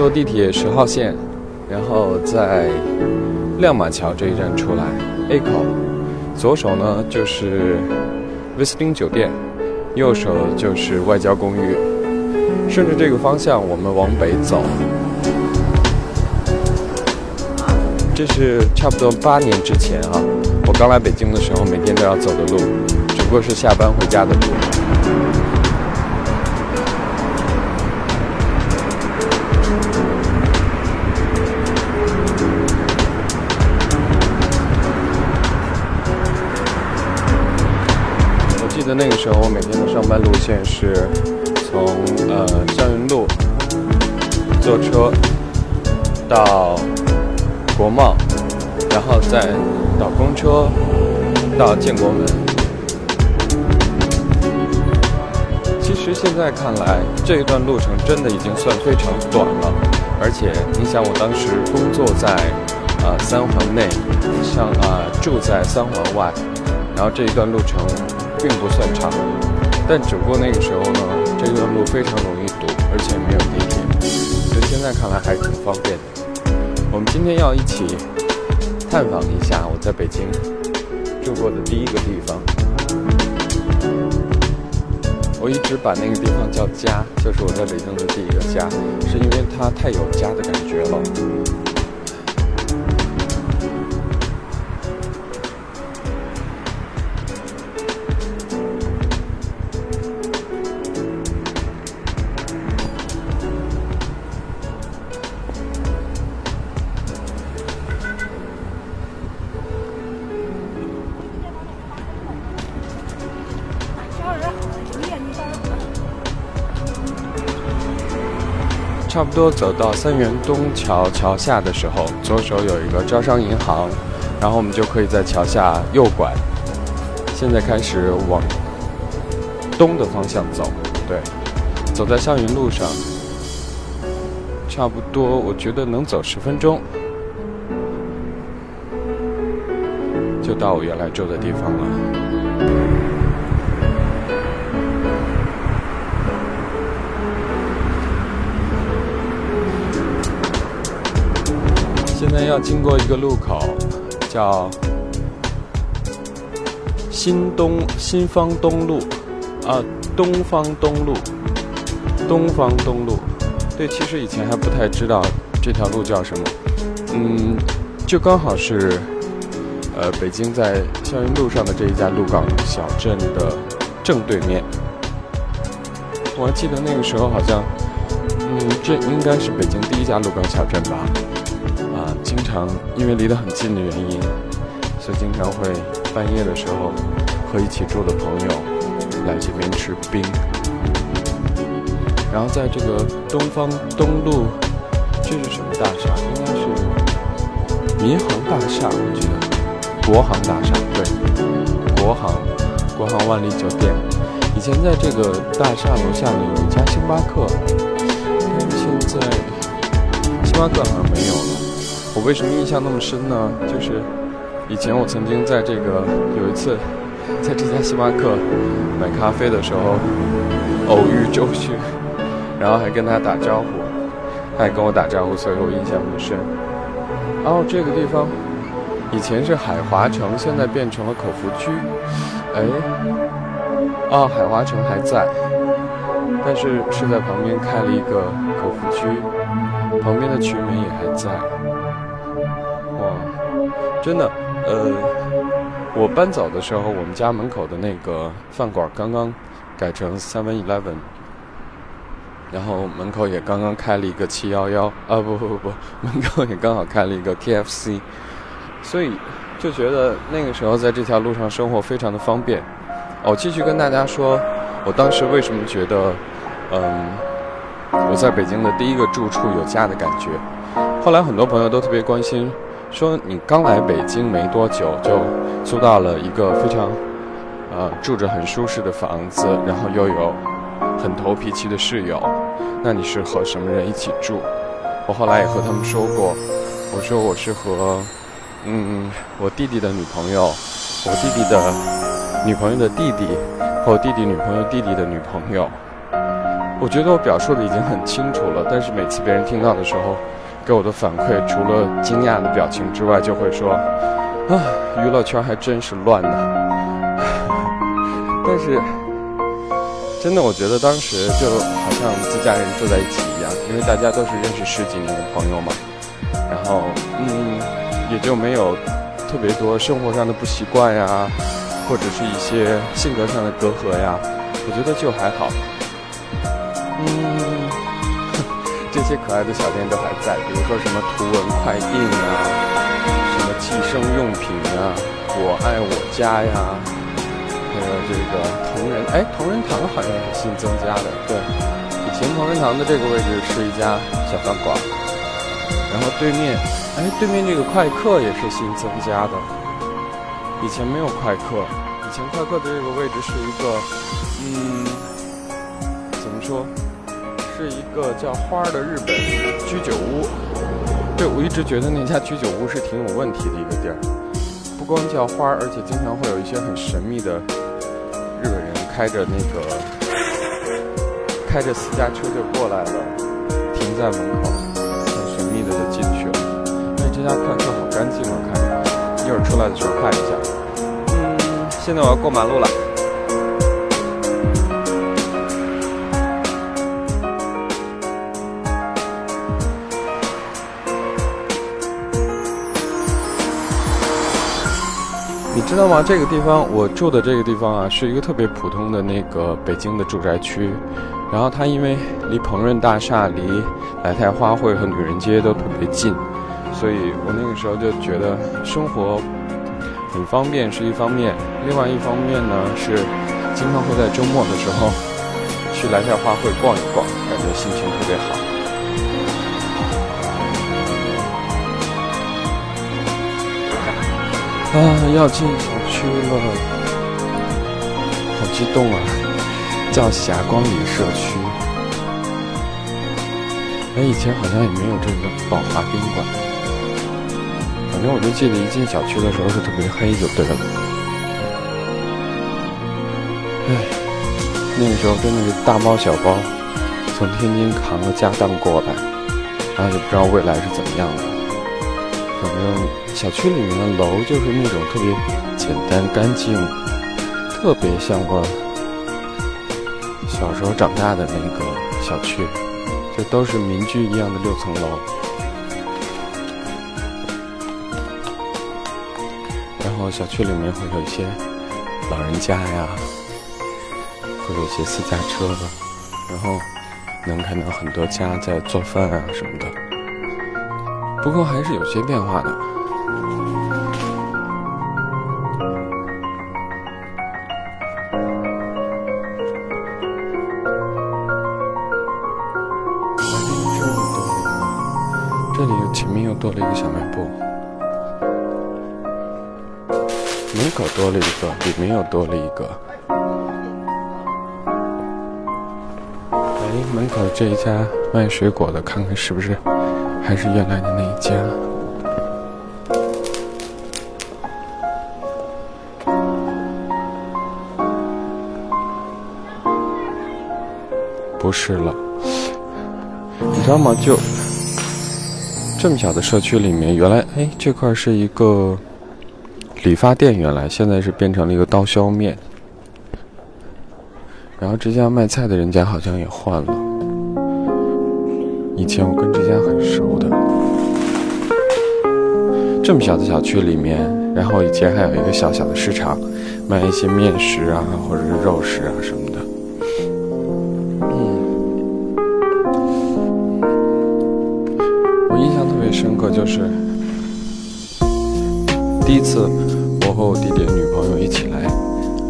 坐地铁十号线，然后在亮马桥这一站出来，A 口，左手呢就是威斯汀酒店，右手就是外交公寓。顺着这个方向，我们往北走。这是差不多八年之前啊，我刚来北京的时候，每天都要走的路，只不过是下班回家的路。那个时候，我每天的上班路线是从呃香云路坐车到国贸，然后再倒公车到建国门。其实现在看来，这一段路程真的已经算非常短了。而且，你想，我当时工作在啊三环内，像啊住在三环外，然后这一段路程。并不算长，但只不过那个时候呢，这段路非常容易堵，而且没有地铁，所以现在看来还是挺方便的。我们今天要一起探访一下我在北京住过的第一个地方。我一直把那个地方叫家，就是我在北京的第一个家，是因为它太有家的感觉了。差不多走到三元东桥桥下的时候，左手有一个招商银行，然后我们就可以在桥下右拐。现在开始往东的方向走，对，走在香云路上，差不多我觉得能走十分钟，就到我原来住的地方了。在要经过一个路口，叫新东新方东路，啊，东方东路，东方东路。对，其实以前还不太知道这条路叫什么。嗯，就刚好是，呃，北京在校园路上的这一家鹿港小镇的正对面。我还记得那个时候好像，嗯，这应该是北京第一家鹿港小镇吧。经常因为离得很近的原因，所以经常会半夜的时候和一起住的朋友来这边吃冰。然后在这个东方东路，这是什么大厦？应该是民航大厦，我记得国航大厦对，国航国航万里酒店。以前在这个大厦楼下呢有一家星巴克，但是现在星巴克好像没有了。我为什么印象那么深呢？就是以前我曾经在这个有一次在这家星巴克买咖啡的时候偶遇周迅，然后还跟他打招呼，他还跟我打招呼，所以我印象很深。然后这个地方以前是海华城，现在变成了口服区。哎，啊，海华城还在，但是是在旁边开了一个口服区，旁边的曲美也还在。哇真的，呃，我搬走的时候，我们家门口的那个饭馆刚刚改成 Seven Eleven，然后门口也刚刚开了一个七幺幺，啊不不不不，门口也刚好开了一个 KFC，所以就觉得那个时候在这条路上生活非常的方便。哦，继续跟大家说，我当时为什么觉得，嗯，我在北京的第一个住处有家的感觉。后来很多朋友都特别关心。说你刚来北京没多久就租到了一个非常，呃，住着很舒适的房子，然后又有很投脾气的室友，那你是和什么人一起住？我后来也和他们说过，我说我是和，嗯，我弟弟的女朋友，我弟弟的女朋友的弟弟和我弟弟女朋友弟弟的女朋友，我觉得我表述的已经很清楚了，但是每次别人听到的时候，给我的反馈除了惊讶的表情之外，就会说：“ 啊，娱乐圈还真是乱呢。”但是，真的，我觉得当时就好像自家人住在一起一样，因为大家都是认识十几年的朋友嘛。然后，嗯，也就没有特别多生活上的不习惯呀，或者是一些性格上的隔阂呀。我觉得就还好。嗯，些可爱的小店都还在，比如说什么图文快印啊，什么计生用品啊，我爱我家呀，还有这个同仁，哎，同仁堂好像是新增加的，对，以前同仁堂的这个位置是一家小饭馆，然后对面，哎，对面这个快客也是新增加的，以前没有快客，以前快客的这个位置是一个，嗯，怎么说？是一个叫花儿的日本居酒屋，对我一直觉得那家居酒屋是挺有问题的一个地儿，不光叫花儿，而且经常会有一些很神秘的日本人开着那个开着私家车就过来了，停在门口，很神秘的就进去了。哎，这家快客好干净啊，看着，一会儿出来的时候看一下。嗯，现在我要过马路了。知道吗？这个地方，我住的这个地方啊，是一个特别普通的那个北京的住宅区。然后它因为离鹏润大厦、离来泰花卉和女人街都特别近，所以我那个时候就觉得生活很方便是一方面，另外一方面呢是经常会在周末的时候去来泰花卉逛一逛，感觉心情特别好。啊，要进小区了，好激动啊！叫霞光里社区。哎，以前好像也没有这个宝华宾馆。反正我就记得一进小区的时候是特别黑，就对了。哎，那个时候真的是大包小包，从天津扛了家当过来，然后就不知道未来是怎么样的。嗯。小区里面的楼就是那种特别简单干净，特别像我小时候长大的那个小区，就都是民居一样的六层楼。然后小区里面会有一些老人家呀，会有一些私家车，然后能看到很多家在做饭啊什么的。不过还是有些变化的。这里又前面又多了一个小卖部，门口多了一个，里面又多了一个。哎，门口这一家卖水果的，看看是不是还是原来的那一家？不是了，你知道吗？就。这么小的社区里面，原来哎，这块是一个理发店，原来现在是变成了一个刀削面。然后这家卖菜的人家好像也换了，以前我跟这家很熟的。这么小的小区里面，然后以前还有一个小小的市场，卖一些面食啊，或者是肉食啊什么的。嗯，我印象特别。深刻就是第一次，我和我弟弟的女朋友一起来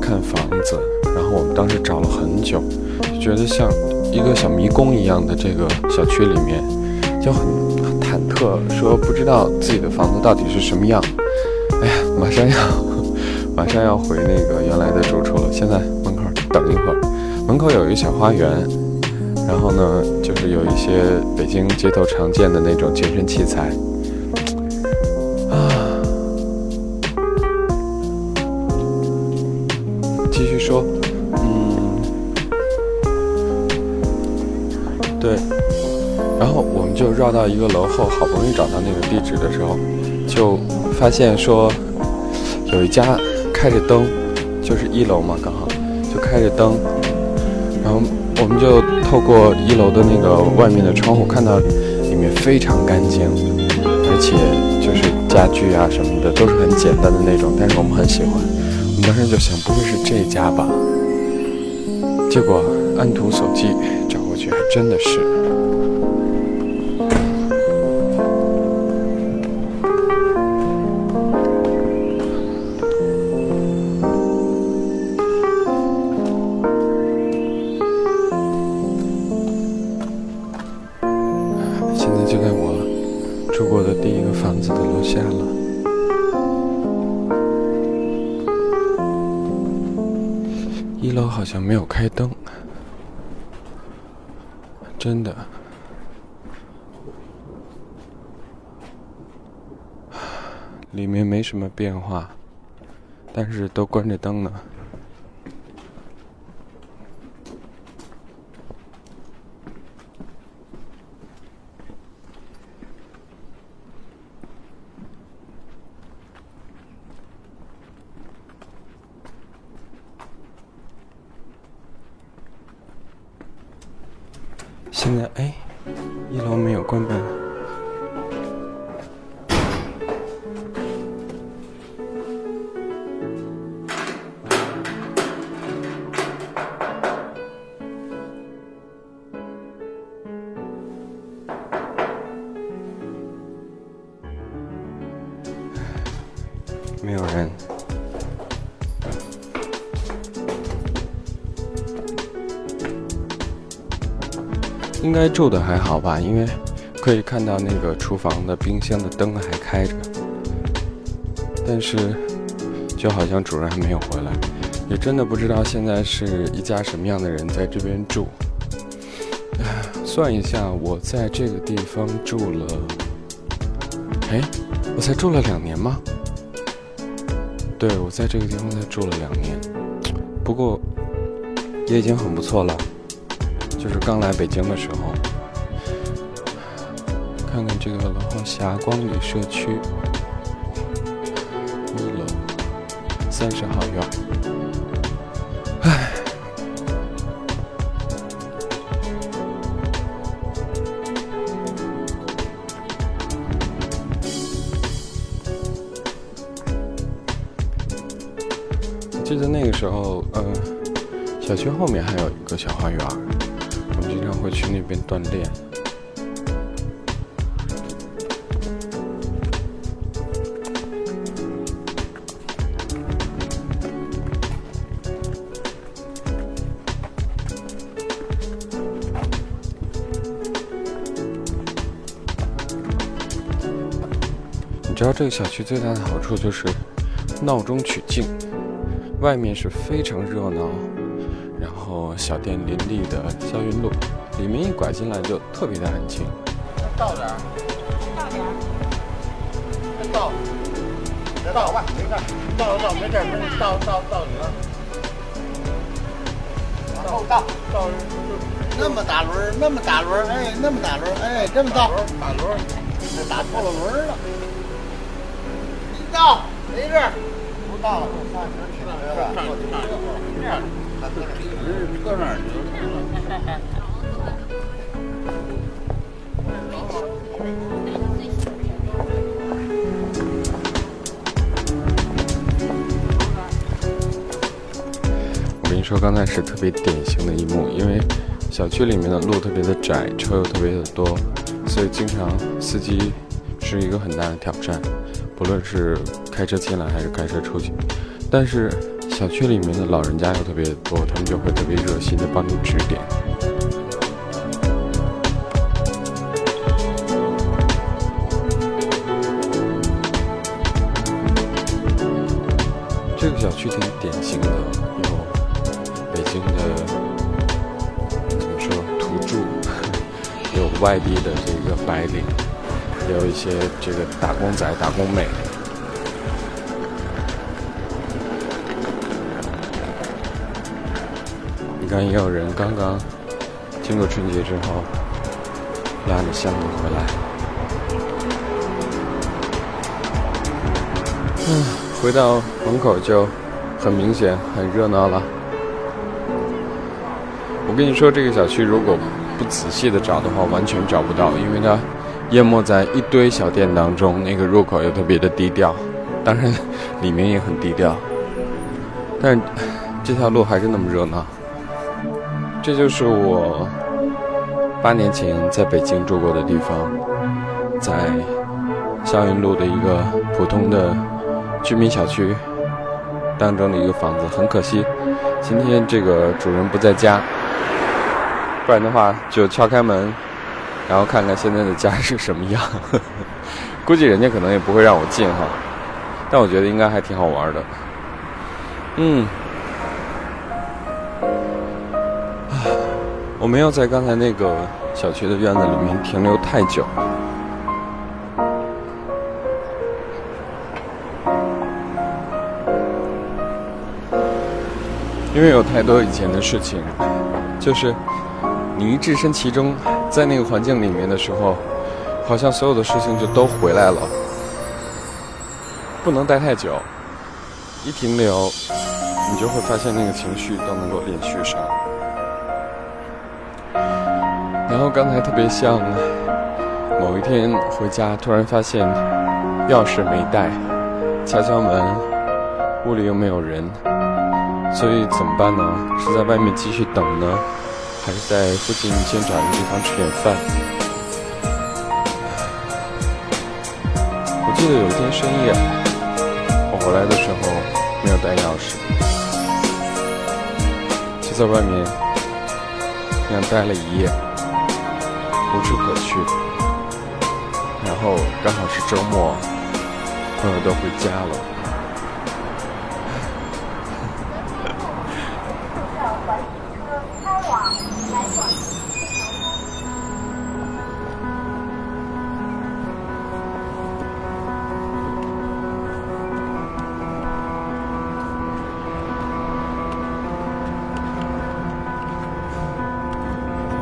看房子，然后我们当时找了很久，就觉得像一个小迷宫一样的这个小区里面，就很很忐忑，说不知道自己的房子到底是什么样。哎呀，马上要 马上要回那个原来的住处了，现在门口等一会儿，门口有一个小花园。然后呢，就是有一些北京街头常见的那种健身器材就绕到一个楼后，好不容易找到那个地址的时候，就发现说有一家开着灯，就是一楼嘛，刚好就开着灯，然后我们就透过一楼的那个外面的窗户看到里面非常干净，而且就是家具啊什么的都是很简单的那种，但是我们很喜欢，我们当时就想不会是这家吧？结果按图索骥找过去，还真的是。一楼好像没有开灯，真的，里面没什么变化，但是都关着灯呢。应该住的还好吧，因为可以看到那个厨房的冰箱的灯还开着，但是就好像主人还没有回来，也真的不知道现在是一家什么样的人在这边住。算一下，我在这个地方住了，哎，我才住了两年吗？对，我在这个地方才住了两年，不过也已经很不错了。就是刚来北京的时候，看看这个楼后霞光里社区一楼三十号院，唉，记得那个时候，呃，小区后面还有一个小花园。我经常会去那边锻炼。你知道这个小区最大的好处就是闹中取静，外面是非常热闹。小店林立的霄云路，里面一拐进来就特别的安静。到点儿，到点儿，再倒，再倒吧，没事，倒了倒没事，没倒倒倒里了。往后倒，倒那么大轮那么大轮哎，那么大轮哎，这么倒，大轮这打错了轮了。到，没事，不到了，上车去了，是吧？这样。搁那儿我跟你说，刚才是特别典型的一幕，因为小区里面的路特别的窄，车又特别的多，所以经常司机是一个很大的挑战，不论是开车进来还是开车出去，但是。小区里面的老人家又特别多，他们就会特别热心的帮你指点。这个小区挺典型的，有北京的怎么说土著，有外地的这个白领，也有一些这个打工仔、打工妹。你看，也有人刚刚经过春节之后，拉着箱子回来。嗯，回到门口就很明显很热闹了。我跟你说，这个小区如果不仔细的找的话，完全找不到，因为它淹没在一堆小店当中。那个入口又特别的低调，当然里面也很低调，但这条路还是那么热闹。这就是我八年前在北京住过的地方，在霄云路的一个普通的居民小区当中的一个房子。很可惜，今天这个主人不在家。不然的话，就敲开门，然后看看现在的家是什么样。估计人家可能也不会让我进哈，但我觉得应该还挺好玩的。嗯，没有在刚才那个小区的院子里面停留太久，因为有太多以前的事情，就是。你一置身其中，在那个环境里面的时候，好像所有的事情就都回来了。不能待太久，一停留，你就会发现那个情绪都能够连续上。然后刚才特别像某一天回家，突然发现钥匙没带，敲敲门，屋里又没有人，所以怎么办呢？是在外面继续等呢？还是在附近先找一个地方吃点饭。我记得有一天深夜，我回来的时候没有带钥匙，就在外面那样待了一夜，无处可去。然后刚好是周末，朋友都回家了。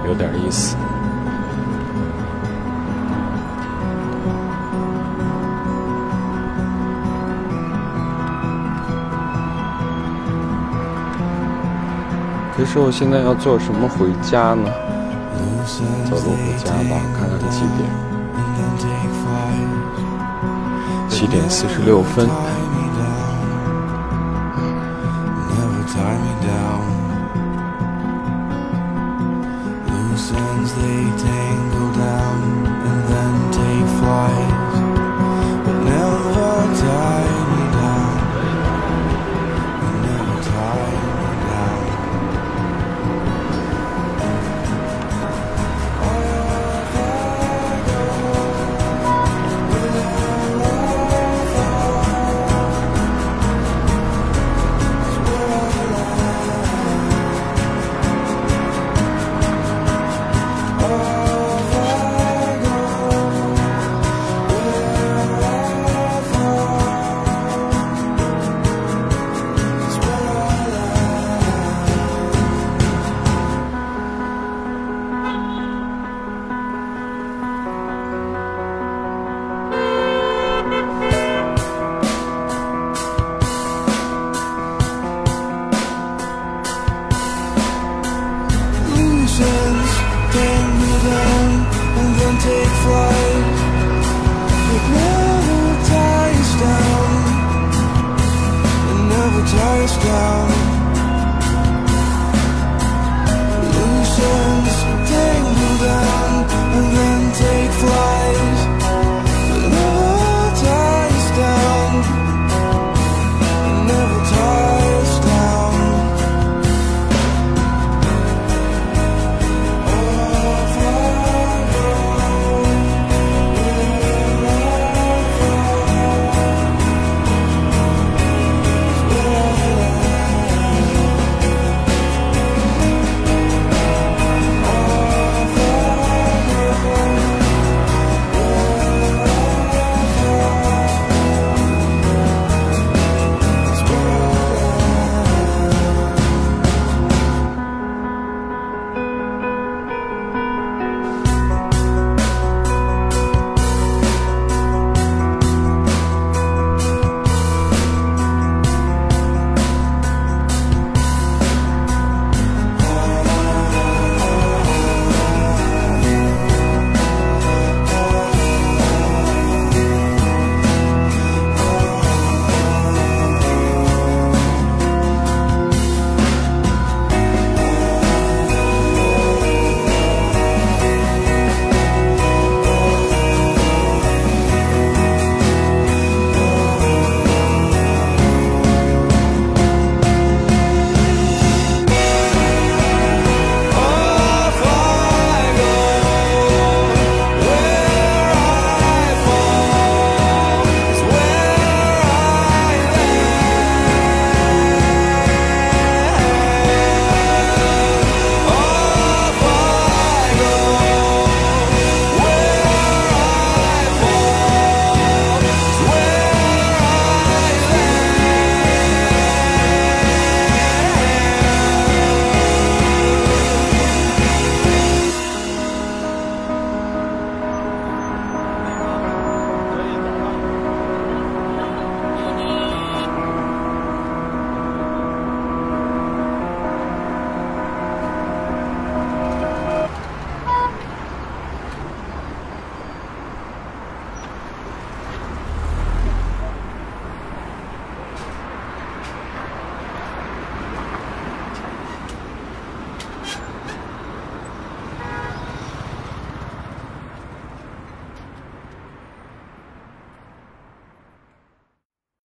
有点意思。那我现在要坐什么回家呢？走路回家吧，看看几点？七点四十六分。touchdown